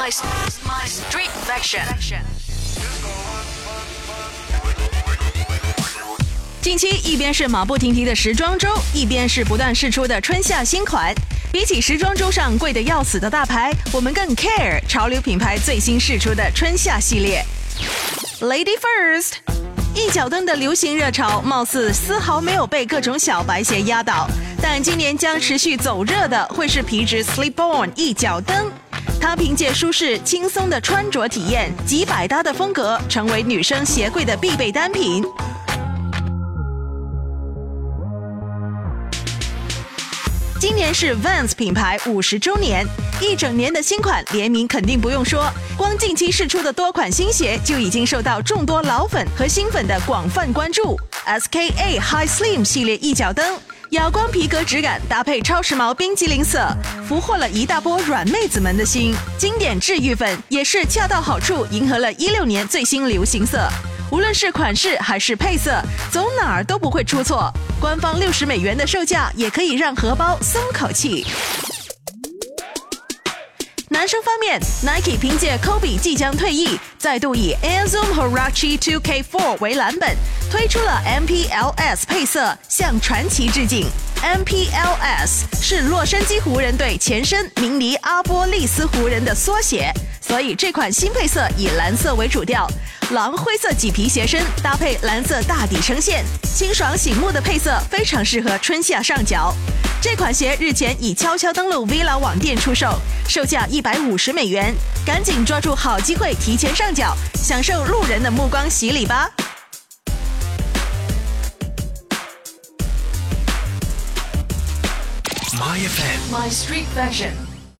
My my street fashion。近期一边是马不停蹄的时装周，一边是不断试出的春夏新款。比起时装周上贵得要死的大牌，我们更 care 潮流品牌最新试出的春夏系列。Lady first，一脚蹬的流行热潮，貌似丝毫没有被各种小白鞋压倒。但今年将持续走热的，会是皮质 Slip-on 一脚蹬。它凭借舒适轻松的穿着体验及百搭的风格，成为女生鞋柜的必备单品。今年是 Vans 品牌五十周年，一整年的新款联名肯定不用说，光近期试出的多款新鞋就已经受到众多老粉和新粉的广泛关注。SKA High Slim 系列一脚蹬，哑光皮革质感搭配超时髦冰激凌色，俘获了一大波软妹子们的心。经典治愈粉也是恰到好处，迎合了一六年最新流行色。无论是款式还是配色，走哪儿都不会出错。官方六十美元的售价，也可以让荷包松口气。男生方面，Nike 凭借 Kobe 即将退役，再度以 Air Zoom Huarache 2K4 为蓝本，推出了 MPLS 配色，向传奇致敬。MPLS 是洛杉矶湖人队前身明尼阿波利斯湖人的缩写，所以这款新配色以蓝色为主调。狼灰色麂皮鞋身搭配蓝色大底撑线，清爽醒目的配色非常适合春夏上脚。这款鞋日前已悄悄登陆 Villa 网店出售，售价一百五十美元，赶紧抓住好机会提前上脚，享受路人的目光洗礼吧。My FM，My Street Fashion。